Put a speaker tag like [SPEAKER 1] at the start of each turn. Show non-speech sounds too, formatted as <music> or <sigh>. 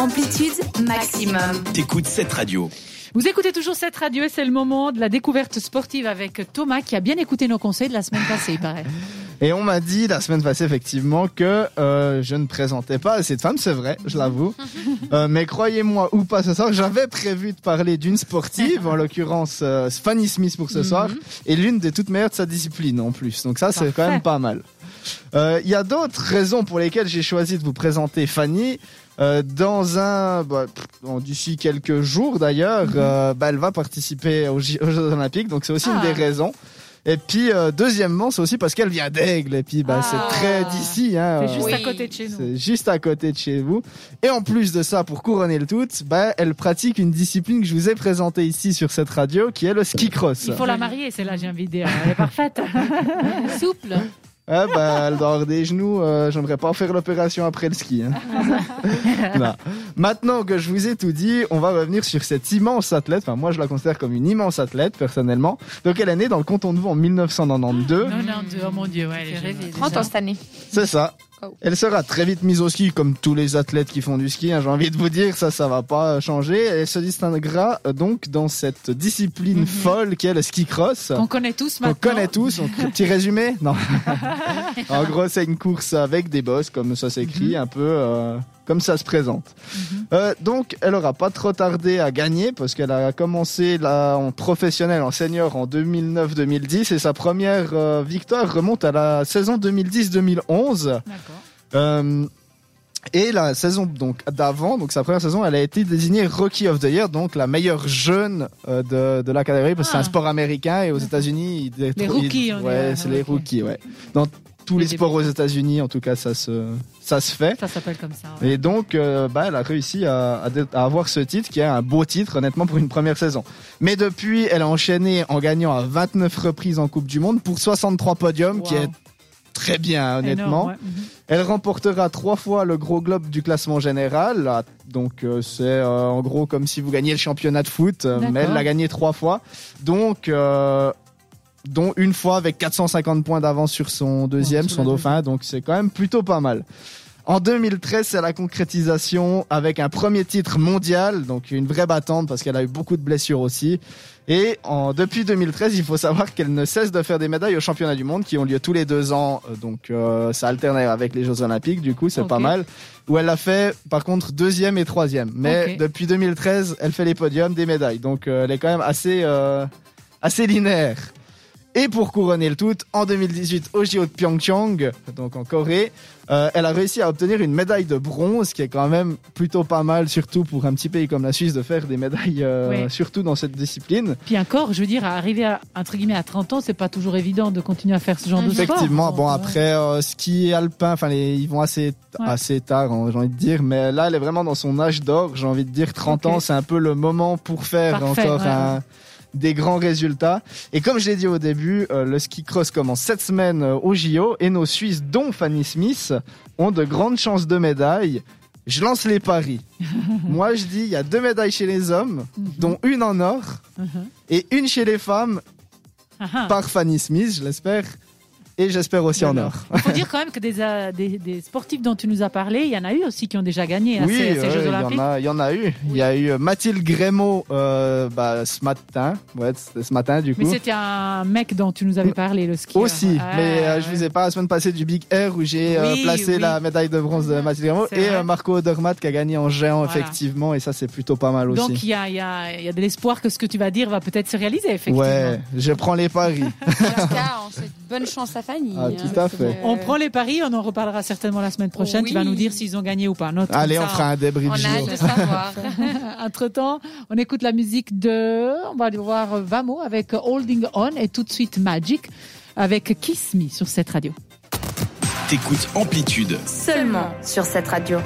[SPEAKER 1] Amplitude maximum.
[SPEAKER 2] T'écoutes cette radio.
[SPEAKER 3] Vous écoutez toujours cette radio et c'est le moment de la découverte sportive avec Thomas qui a bien écouté nos conseils de la semaine passée, il paraît. <laughs>
[SPEAKER 4] Et on m'a dit la semaine passée effectivement que euh, je ne présentais pas assez de femmes, c'est vrai, je l'avoue. <laughs> Euh, mais croyez-moi ou pas ce soir, j'avais prévu de parler d'une sportive, en <laughs> l'occurrence euh, Fanny Smith pour ce soir, et l'une des toutes meilleures de sa discipline en plus. Donc ça c'est quand même pas mal. Euh, Il y a d'autres raisons pour lesquelles j'ai choisi de vous présenter Fanny. Euh, dans un, bah, d'ici quelques jours d'ailleurs, euh, bah, elle va participer aux, Jeux Olympiques, donc c'est aussi une
[SPEAKER 3] Ah.
[SPEAKER 4] des raisons. Et puis euh, deuxièmement, c'est aussi parce qu'elle vient d'Aigle, et puis bah,
[SPEAKER 3] Ah.
[SPEAKER 4] c'est très d'ici. Hein,
[SPEAKER 3] C'est
[SPEAKER 4] euh,
[SPEAKER 3] juste
[SPEAKER 1] Oui.
[SPEAKER 3] à côté de chez nous.
[SPEAKER 4] c'est juste à côté de chez vous. Et en plus de ça, pour couronner le tout, bah, elle pratique une discipline que je vous ai présentée ici sur cette radio, qui est le ski cross.
[SPEAKER 3] Il faut la marier, c'est là j'ai envie de dire. Elle est parfaite. <laughs>
[SPEAKER 1] Souple.
[SPEAKER 4] Ah bah, elle doit avoir des genoux. euh, J'aimerais pas faire l'opération après le ski. hein. <laughs> Maintenant que je vous ai tout dit, on va revenir sur cette immense athlète. Enfin, moi, je la considère comme une immense athlète personnellement. Donc, elle est née dans le canton de Vaud en 1992.
[SPEAKER 3] Non, non, deux, oh mon Dieu, ouais, elle est jeune.
[SPEAKER 1] 30 ans cette année.
[SPEAKER 4] C'est ça.
[SPEAKER 1] Oh.
[SPEAKER 4] Elle sera très vite mise au ski, comme tous les athlètes qui font du ski. hein, J'ai envie de vous dire, ça, ça va pas changer. Elle se distinguera euh, donc dans cette discipline folle qu'est le ski cross.
[SPEAKER 3] Qu'on connaît tous
[SPEAKER 4] On
[SPEAKER 3] maintenant.
[SPEAKER 4] connaît tous. Donc, petit résumé Non. <laughs> en gros, c'est une course avec des bosses, comme ça s'écrit, un peu euh, comme ça se présente. Euh, donc, elle aura pas trop tardé à gagner parce qu'elle a commencé là en professionnel, en senior en 2009-2010 et sa première euh, victoire remonte à la saison 2010-2011.
[SPEAKER 3] D'accord.
[SPEAKER 4] Euh, et la saison donc d'avant, donc sa première saison, elle a été désignée Rookie of the Year, donc la meilleure jeune euh, de, de la catégorie, parce que c'est
[SPEAKER 3] Ah.
[SPEAKER 4] un sport américain et aux États-Unis, ils-
[SPEAKER 3] Les
[SPEAKER 4] ils-
[SPEAKER 3] rookies,
[SPEAKER 4] ouais, c'est les
[SPEAKER 3] Ok.
[SPEAKER 4] rookies, ouais. Dans tous
[SPEAKER 3] Les
[SPEAKER 4] sports aux États-Unis, en tout cas, ça se ça se fait.
[SPEAKER 3] Ça s'appelle comme ça. ouais.
[SPEAKER 4] Et donc, euh, bah, elle a réussi à, avoir ce titre, qui est un beau titre, honnêtement, pour une première saison. Mais depuis, elle a enchaîné en gagnant à 29 reprises en Coupe du Monde pour 63 podiums, qui est très bien, honnêtement.
[SPEAKER 3] Énorme, ouais. Mhm.
[SPEAKER 4] Elle remportera trois fois le gros globe du classement général. Là, Donc euh, c'est euh, en gros comme si vous gagniez le championnat de foot, mais elle l'a gagné trois fois. Donc euh, dont une fois avec 450 points d'avance sur son deuxième,
[SPEAKER 3] Ouais,
[SPEAKER 4] son dauphin. Donc c'est quand même plutôt pas mal. En 2013, c'est la concrétisation avec un premier titre mondial, donc une vraie battante parce qu'elle a eu beaucoup de blessures aussi. Et en, depuis 2013, il faut savoir qu'elle ne cesse de faire des médailles aux championnats du monde qui ont lieu tous les deux ans. Euh, Donc euh, ça alterne avec les Jeux Olympiques, du coup c'est pas mal. Où elle a fait par contre deuxième et troisième. Mais depuis 2013, elle fait les podiums des médailles. Donc euh, elle est quand même assez, euh, assez linéaire. Et pour couronner le tout, en 2018 au JO de Pyeongchang, donc en Corée, euh, elle a réussi à obtenir une médaille de bronze, qui est quand même plutôt pas mal, surtout pour un petit pays comme la Suisse, de faire des médailles, euh, surtout dans cette discipline.
[SPEAKER 3] Puis encore, je veux dire, arriver à, entre guillemets, à 30 ans, c'est pas toujours évident de continuer à faire ce genre de sport.
[SPEAKER 4] Effectivement, bon après euh, ski alpin, enfin ils vont assez
[SPEAKER 3] Ouais.
[SPEAKER 4] assez tard, hein, j'ai envie de dire, mais là elle est vraiment dans son âge d'or, j'ai envie de dire 30
[SPEAKER 3] Ok.
[SPEAKER 4] ans, c'est un peu le moment pour faire
[SPEAKER 3] Parfait,
[SPEAKER 4] encore
[SPEAKER 3] ouais,
[SPEAKER 4] un- des grands résultats. Et comme je l'ai dit au début, euh, le ski cross commence cette semaine euh, au JO et nos Suisses, dont Fanny Smith, ont de grandes chances de médailles. Je lance les paris. <laughs> Moi, je dis, il y a deux médailles chez les hommes,
[SPEAKER 3] Mhm.
[SPEAKER 4] dont une en or
[SPEAKER 3] Mhm.
[SPEAKER 4] et une chez les femmes
[SPEAKER 3] Ah, ah.
[SPEAKER 4] par Fanny Smith, je l'espère. Et j'espère aussi en or.
[SPEAKER 3] Il faut dire quand même que des, euh, des, des sportifs dont tu nous as parlé, il y en a eu aussi qui ont déjà gagné à
[SPEAKER 4] Oui,
[SPEAKER 3] ces, ces Jeux Olympiques.
[SPEAKER 4] il y en a eu. Il y a eu euh, Mathilde Grémaud euh, bah, ce matin. Ouais, c'était ce matin du coup.
[SPEAKER 3] Mais c'était un mec dont tu nous avais parlé, le skieur.
[SPEAKER 4] Aussi,
[SPEAKER 3] Ah,
[SPEAKER 4] mais je vous ai pas la semaine passée du Big Air où j'ai
[SPEAKER 3] Oui,
[SPEAKER 4] placé la médaille de bronze de Mathilde Grémaud et Marco Odermatt qui a gagné en géant
[SPEAKER 3] Voilà.
[SPEAKER 4] effectivement et ça c'est plutôt pas mal aussi.
[SPEAKER 3] Donc il y a, y, a, y a de l'espoir que ce que tu vas dire va peut-être se réaliser, effectivement.
[SPEAKER 4] ouais, je prends les paris. <laughs>
[SPEAKER 1] En bonne chance à Fanny.
[SPEAKER 4] Ah,
[SPEAKER 1] hein,
[SPEAKER 4] tout à
[SPEAKER 1] parce
[SPEAKER 4] fait.
[SPEAKER 1] que-
[SPEAKER 3] On prend les paris, on en reparlera certainement la semaine prochaine.
[SPEAKER 1] Oui.
[SPEAKER 3] Tu vas nous dire s'ils ont gagné ou pas.
[SPEAKER 4] Allez, on fera un débrief
[SPEAKER 1] On a hâte de savoir. <laughs>
[SPEAKER 3] Entre temps, on écoute la musique de, on va aller voir Vamo avec Holding On et tout de suite Magic avec Kiss Me sur cette radio.
[SPEAKER 2] T'écoutes Amplitude.
[SPEAKER 1] Seulement sur cette radio.